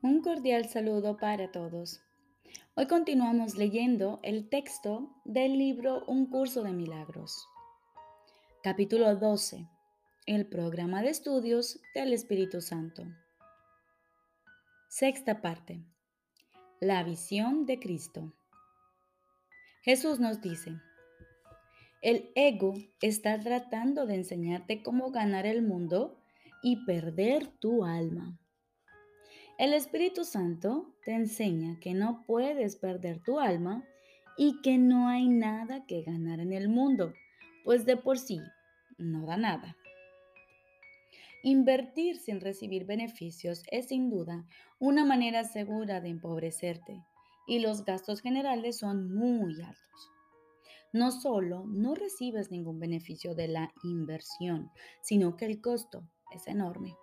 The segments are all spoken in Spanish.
Un cordial saludo para todos. Hoy continuamos leyendo el texto del libro Un curso de milagros. Capítulo 12. El programa de estudios del Espíritu Santo. Sexta parte. La visión de Cristo. Jesús nos dice, el ego está tratando de enseñarte cómo ganar el mundo y perder tu alma. El Espíritu Santo te enseña que no puedes perder tu alma y que no hay nada que ganar en el mundo, pues de por sí no da nada. Invertir sin recibir beneficios es sin duda una manera segura de empobrecerte y los gastos generales son muy altos. No solo no recibes ningún beneficio de la inversión, sino que el costo es enorme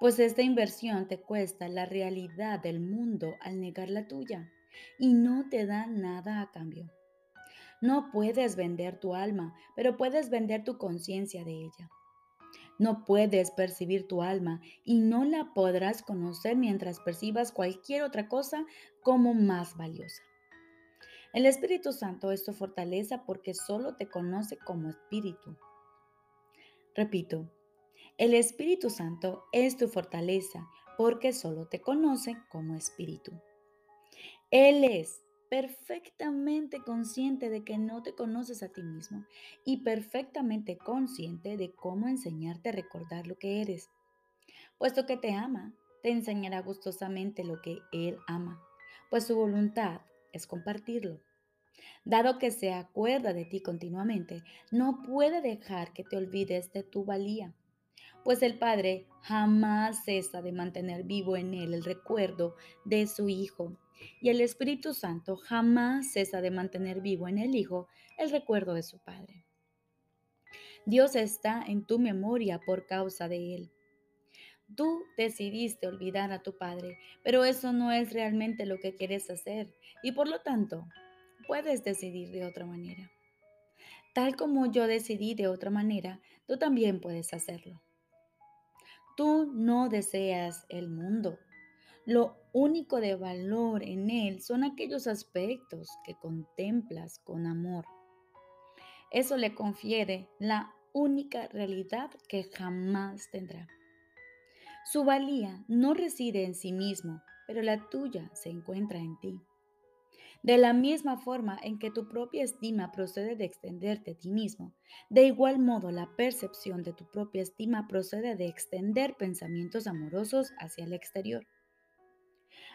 pues esta inversión te cuesta la realidad del mundo al negar la tuya y no te da nada a cambio. No puedes vender tu alma, pero puedes vender tu conciencia de ella. No puedes percibir tu alma y no la podrás conocer mientras percibas cualquier otra cosa como más valiosa. El Espíritu Santo es tu fortaleza porque solo te conoce como espíritu. Repito, el Espíritu Santo es tu fortaleza porque solo te conoce como Espíritu. Él es perfectamente consciente de que no te conoces a ti mismo y perfectamente consciente de cómo enseñarte a recordar lo que eres. Puesto que te ama, te enseñará gustosamente lo que Él ama, pues su voluntad es compartirlo. Dado que se acuerda de ti continuamente, no puede dejar que te olvides de tu valía pues el Padre jamás cesa de mantener vivo en él el recuerdo de su Hijo, y el Espíritu Santo jamás cesa de mantener vivo en el Hijo el recuerdo de su Padre. Dios está en tu memoria por causa de Él. Tú decidiste olvidar a tu Padre, pero eso no es realmente lo que quieres hacer y por lo tanto puedes decidir de otra manera. Tal como yo decidí de otra manera, tú también puedes hacerlo. Tú no deseas el mundo. Lo único de valor en él son aquellos aspectos que contemplas con amor. Eso le confiere la única realidad que jamás tendrá. Su valía no reside en sí mismo, pero la tuya se encuentra en ti. De la misma forma en que tu propia estima procede de extenderte a ti mismo, de igual modo la percepción de tu propia estima procede de extender pensamientos amorosos hacia el exterior.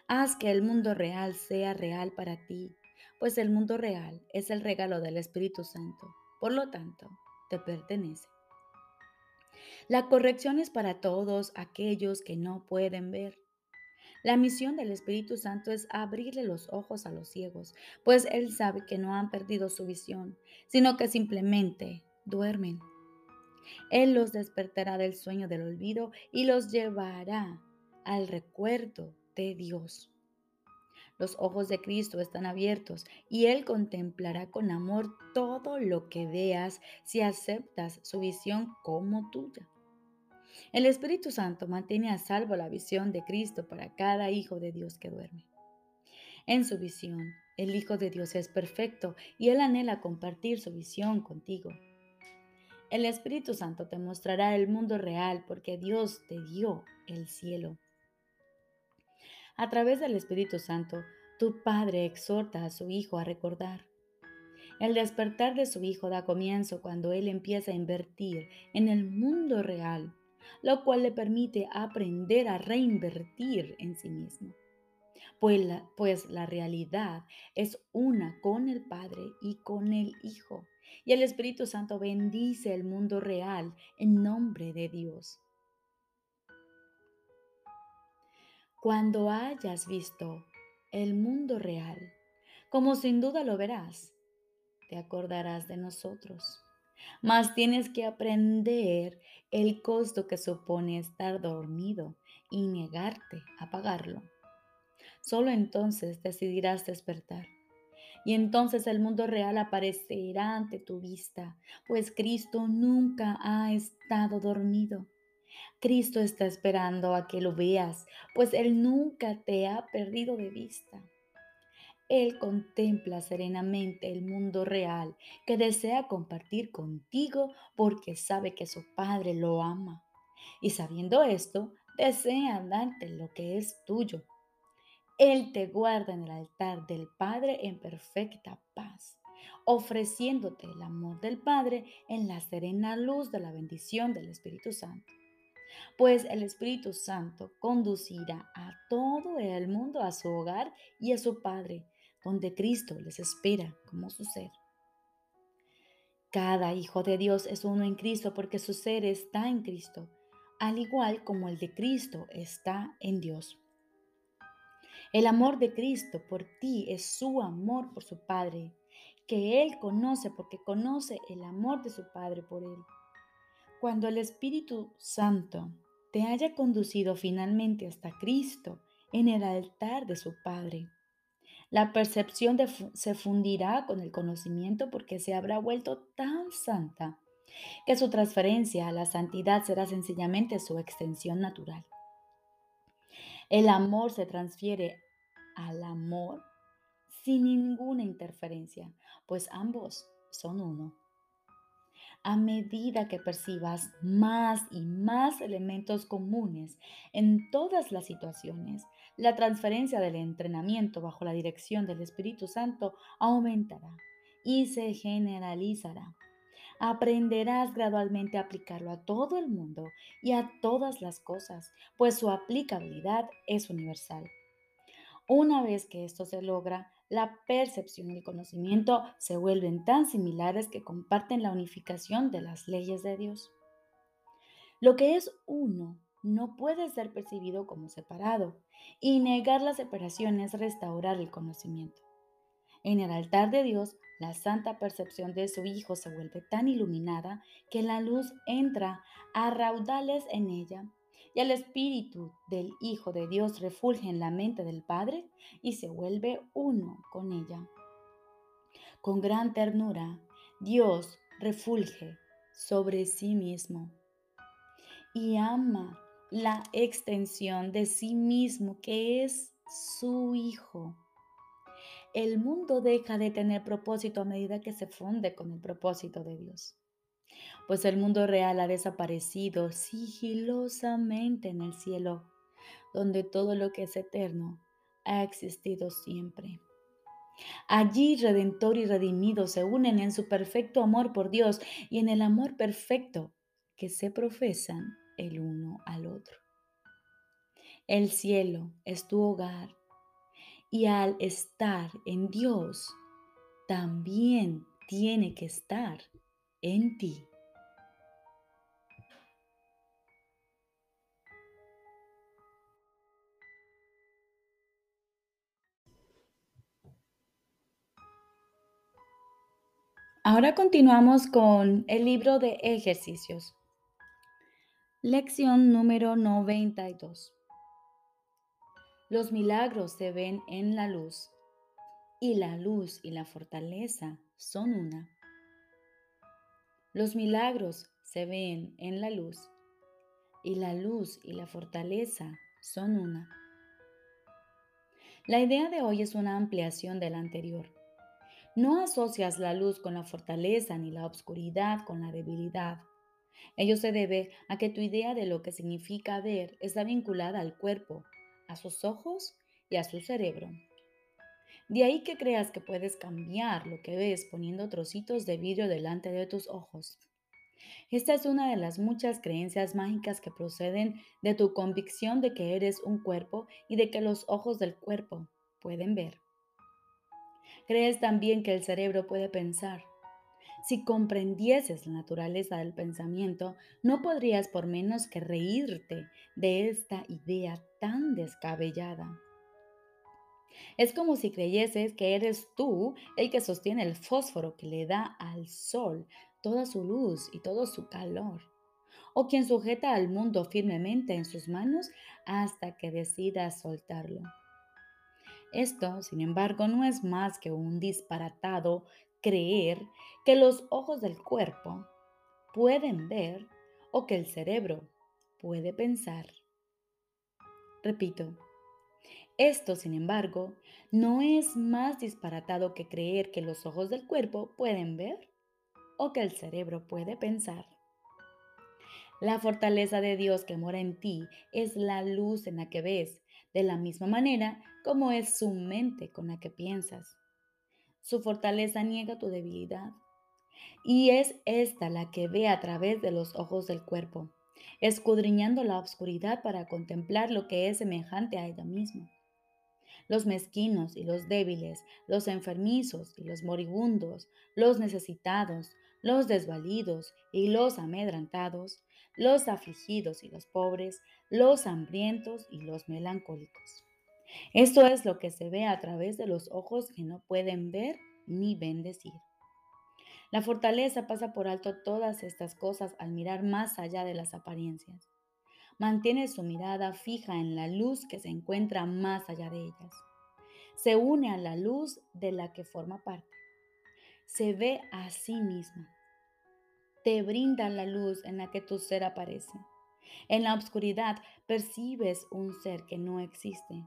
Haz que el mundo real sea real para ti, pues el mundo real es el regalo del Espíritu Santo, por lo tanto, te pertenece. La corrección es para todos aquellos que no pueden ver la misión del Espíritu Santo es abrirle los ojos a los ciegos, pues Él sabe que no han perdido su visión, sino que simplemente duermen. Él los despertará del sueño del olvido y los llevará al recuerdo de Dios. Los ojos de Cristo están abiertos y Él contemplará con amor todo lo que veas si aceptas su visión como tuya. El Espíritu Santo mantiene a salvo la visión de Cristo para cada hijo de Dios que duerme. En su visión, el Hijo de Dios es perfecto y Él anhela compartir su visión contigo. El Espíritu Santo te mostrará el mundo real porque Dios te dio el cielo. A través del Espíritu Santo, tu Padre exhorta a su Hijo a recordar. El despertar de su Hijo da comienzo cuando Él empieza a invertir en el mundo real lo cual le permite aprender a reinvertir en sí mismo. Pues la, pues la realidad es una con el Padre y con el Hijo. Y el Espíritu Santo bendice el mundo real en nombre de Dios. Cuando hayas visto el mundo real, como sin duda lo verás, te acordarás de nosotros mas tienes que aprender el costo que supone estar dormido y negarte a pagarlo. Solo entonces decidirás despertar. Y entonces el mundo real aparecerá ante tu vista, pues Cristo nunca ha estado dormido. Cristo está esperando a que lo veas, pues Él nunca te ha perdido de vista. Él contempla serenamente el mundo real que desea compartir contigo porque sabe que su Padre lo ama. Y sabiendo esto, desea darte lo que es tuyo. Él te guarda en el altar del Padre en perfecta paz, ofreciéndote el amor del Padre en la serena luz de la bendición del Espíritu Santo. Pues el Espíritu Santo conducirá a todo el mundo a su hogar y a su Padre, donde Cristo les espera como su ser. Cada hijo de Dios es uno en Cristo porque su ser está en Cristo, al igual como el de Cristo está en Dios. El amor de Cristo por ti es su amor por su Padre, que Él conoce porque conoce el amor de su Padre por Él. Cuando el Espíritu Santo te haya conducido finalmente hasta Cristo en el altar de su Padre, la percepción se fundirá con el conocimiento porque se habrá vuelto tan santa que su transferencia a la santidad será sencillamente su extensión natural. El amor se transfiere al amor sin ninguna interferencia, pues ambos son uno. A medida que percibas más y más elementos comunes en todas las situaciones, la transferencia del entrenamiento bajo la dirección del Espíritu Santo aumentará y se generalizará. Aprenderás gradualmente a aplicarlo a todo el mundo y a todas las cosas, pues su aplicabilidad es universal. Una vez que esto se logra, la percepción y el conocimiento se vuelven tan similares que comparten la unificación de las leyes de Dios. Lo que es uno no puede ser percibido como separado, y negar la separación es restaurar el conocimiento. En el altar de Dios, la santa percepción de su Hijo se vuelve tan iluminada que la luz entra a raudales en ella y el Espíritu del Hijo de Dios refulge en la mente del Padre y se vuelve uno con ella. Con gran ternura, Dios refulge sobre sí mismo y ama la extensión de sí mismo que es su Hijo. El mundo deja de tener propósito a medida que se funde con el propósito de Dios, pues el mundo real ha desaparecido sigilosamente en el cielo, donde todo lo que es eterno ha existido siempre. Allí Redentor y Redimido se unen en su perfecto amor por Dios y en el amor perfecto que se profesan el uno al otro. El cielo es tu hogar y al estar en Dios, también tiene que estar en ti. Ahora continuamos con el libro de ejercicios. Lección número 92. Los milagros se ven en la luz y la luz y la fortaleza son una. Los milagros se ven en la luz y la luz y la fortaleza son una. La idea de hoy es una ampliación de la anterior. No asocias la luz con la fortaleza ni la obscuridad con la debilidad. Ello se debe a que tu idea de lo que significa ver está vinculada al cuerpo, a sus ojos y a su cerebro. De ahí que creas que puedes cambiar lo que ves poniendo trocitos de vidrio delante de tus ojos. Esta es una de las muchas creencias mágicas que proceden de tu convicción de que eres un cuerpo y de que los ojos del cuerpo pueden ver. Crees también que el cerebro puede pensar, si comprendieses la naturaleza del pensamiento, no podrías por menos que reírte de esta idea tan descabellada. Es como si creyeses que eres tú el que sostiene el fósforo que le da al sol toda su luz y todo su calor, o quien sujeta al mundo firmemente en sus manos hasta que decida soltarlo. Esto, sin embargo, no es más que un disparatado creer que los ojos del cuerpo pueden ver o que el cerebro puede pensar. Repito, esto, sin embargo, no es más disparatado que creer que los ojos del cuerpo pueden ver o que el cerebro puede pensar. La fortaleza de Dios que mora en ti es la luz en la que ves, de la misma manera como es su mente con la que piensas. Su fortaleza niega tu debilidad. Y es esta la que ve a través de los ojos del cuerpo, escudriñando la oscuridad para contemplar lo que es semejante a ella misma. Los mezquinos y los débiles, los enfermizos y los moribundos, los necesitados, los desvalidos y los amedrantados, los afligidos y los pobres, los hambrientos y los melancólicos. Esto es lo que se ve a través de los ojos que no pueden ver ni bendecir. La fortaleza pasa por alto todas estas cosas al mirar más allá de las apariencias. Mantiene su mirada fija en la luz que se encuentra más allá de ellas. Se une a la luz de la que forma parte. Se ve a sí misma. Te brinda la luz en la que tu ser aparece. En la oscuridad percibes un ser que no existe.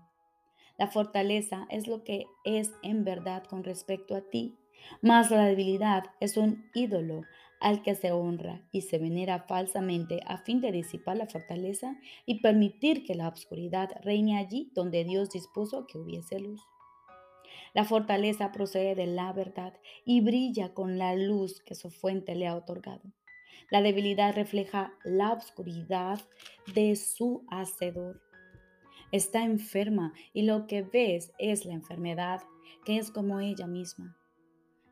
La fortaleza es lo que es en verdad con respecto a ti, mas la debilidad es un ídolo al que se honra y se venera falsamente a fin de disipar la fortaleza y permitir que la obscuridad reine allí donde Dios dispuso que hubiese luz. La fortaleza procede de la verdad y brilla con la luz que su fuente le ha otorgado. La debilidad refleja la oscuridad de su hacedor. Está enferma y lo que ves es la enfermedad, que es como ella misma.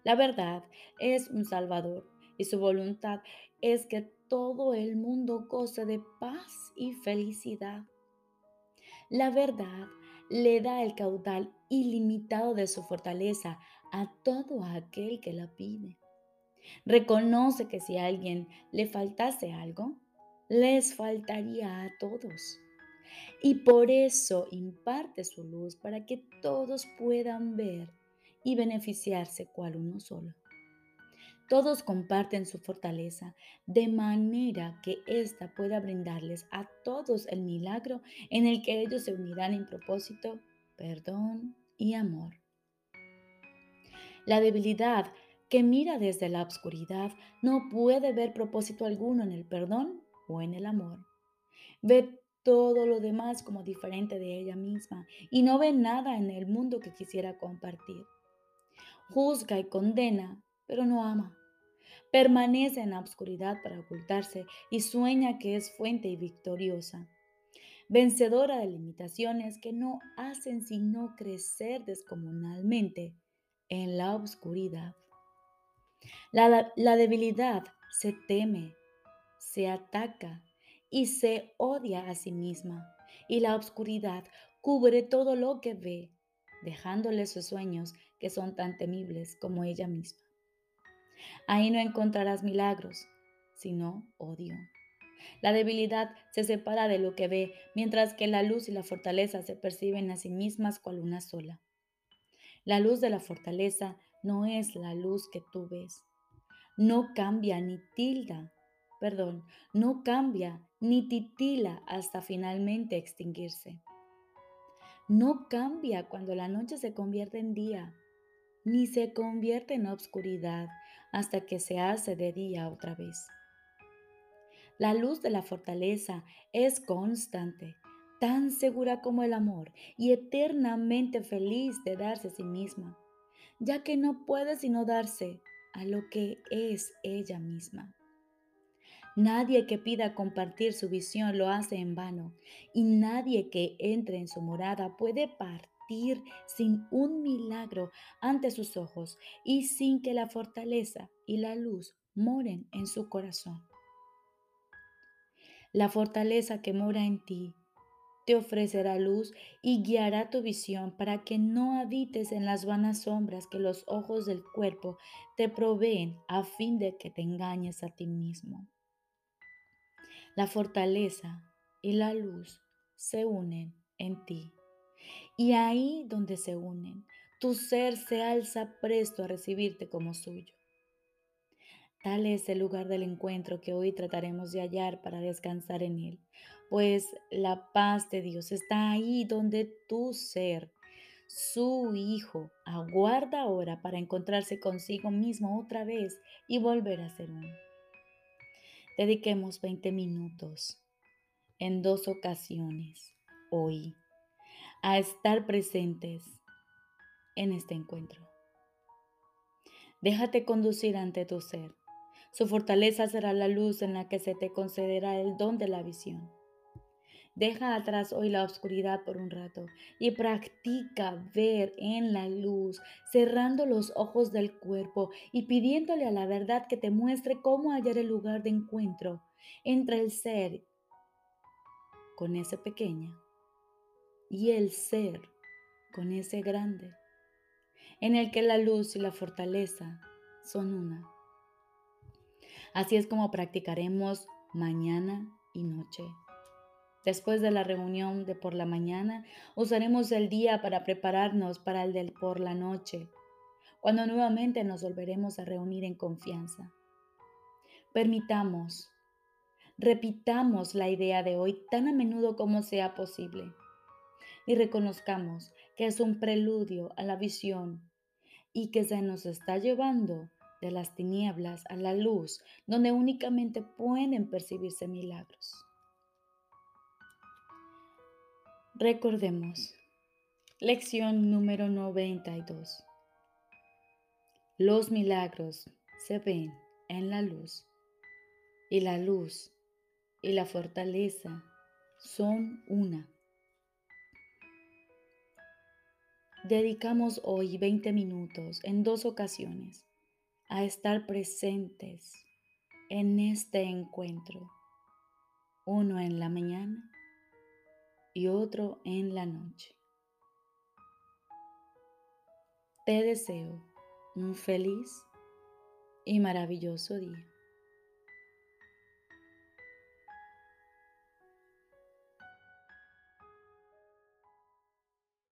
La verdad es un Salvador y su voluntad es que todo el mundo goce de paz y felicidad. La verdad le da el caudal ilimitado de su fortaleza a todo aquel que la pide. Reconoce que si a alguien le faltase algo, les faltaría a todos. Y por eso imparte su luz para que todos puedan ver y beneficiarse cual uno solo. Todos comparten su fortaleza de manera que ésta pueda brindarles a todos el milagro en el que ellos se unirán en propósito, perdón y amor. La debilidad que mira desde la oscuridad no puede ver propósito alguno en el perdón o en el amor. Ve todo lo demás como diferente de ella misma y no ve nada en el mundo que quisiera compartir. Juzga y condena, pero no ama. Permanece en la oscuridad para ocultarse y sueña que es fuente y victoriosa. Vencedora de limitaciones que no hacen sino crecer descomunalmente en la oscuridad. La, debilidad se teme, se ataca y se odia a sí misma. Y la oscuridad cubre todo lo que ve, dejándole sus sueños que son tan temibles como ella misma. Ahí no encontrarás milagros, sino odio. La debilidad se separa de lo que ve, mientras que la luz y la fortaleza se perciben a sí mismas cual una sola. La luz de la fortaleza no es la luz que tú ves. No cambia ni tilda, perdón, no cambia ni titila hasta finalmente extinguirse. No cambia cuando la noche se convierte en día, ni se convierte en obscuridad hasta que se hace de día otra vez. La luz de la fortaleza es constante, tan segura como el amor y eternamente feliz de darse a sí misma ya que no puede sino darse a lo que es ella misma. Nadie que pida compartir su visión lo hace en vano y nadie que entre en su morada puede partir sin un milagro ante sus ojos y sin que la fortaleza y la luz moren en su corazón. La fortaleza que mora en ti te ofrecerá luz y guiará tu visión para que no habites en las vanas sombras que los ojos del cuerpo te proveen a fin de que te engañes a ti mismo. La fortaleza y la luz se unen en ti. Y ahí donde se unen, tu ser se alza presto a recibirte como suyo. Tal es el lugar del encuentro que hoy trataremos de hallar para descansar en él, pues la paz de Dios está ahí donde tu ser, su Hijo, aguarda ahora para encontrarse consigo mismo otra vez y volver a ser uno. Dediquemos 20 minutos en dos ocasiones hoy a estar presentes en este encuentro. Déjate conducir ante tu ser su fortaleza será la luz en la que se te concederá el don de la visión. Deja atrás hoy la oscuridad por un rato y practica ver en la luz, cerrando los ojos del cuerpo y pidiéndole a la verdad que te muestre cómo hallar el lugar de encuentro entre el ser con ese pequeño y el ser con ese grande, en el que la luz y la fortaleza son una. Así es como practicaremos mañana y noche. Después de la reunión de por la mañana, usaremos el día para prepararnos para el del por la noche, cuando nuevamente nos volveremos a reunir en confianza. Permitamos, repitamos la idea de hoy tan a menudo como sea posible y reconozcamos que es un preludio a la visión y que se nos está llevando de las tinieblas a la luz, donde únicamente pueden percibirse milagros. Recordemos, lección número 92. Los milagros se ven en la luz y la luz y la fortaleza son una. Dedicamos hoy 20 minutos en dos ocasiones a estar presentes en este encuentro, uno en la mañana y otro en la noche. Te deseo un feliz y maravilloso día.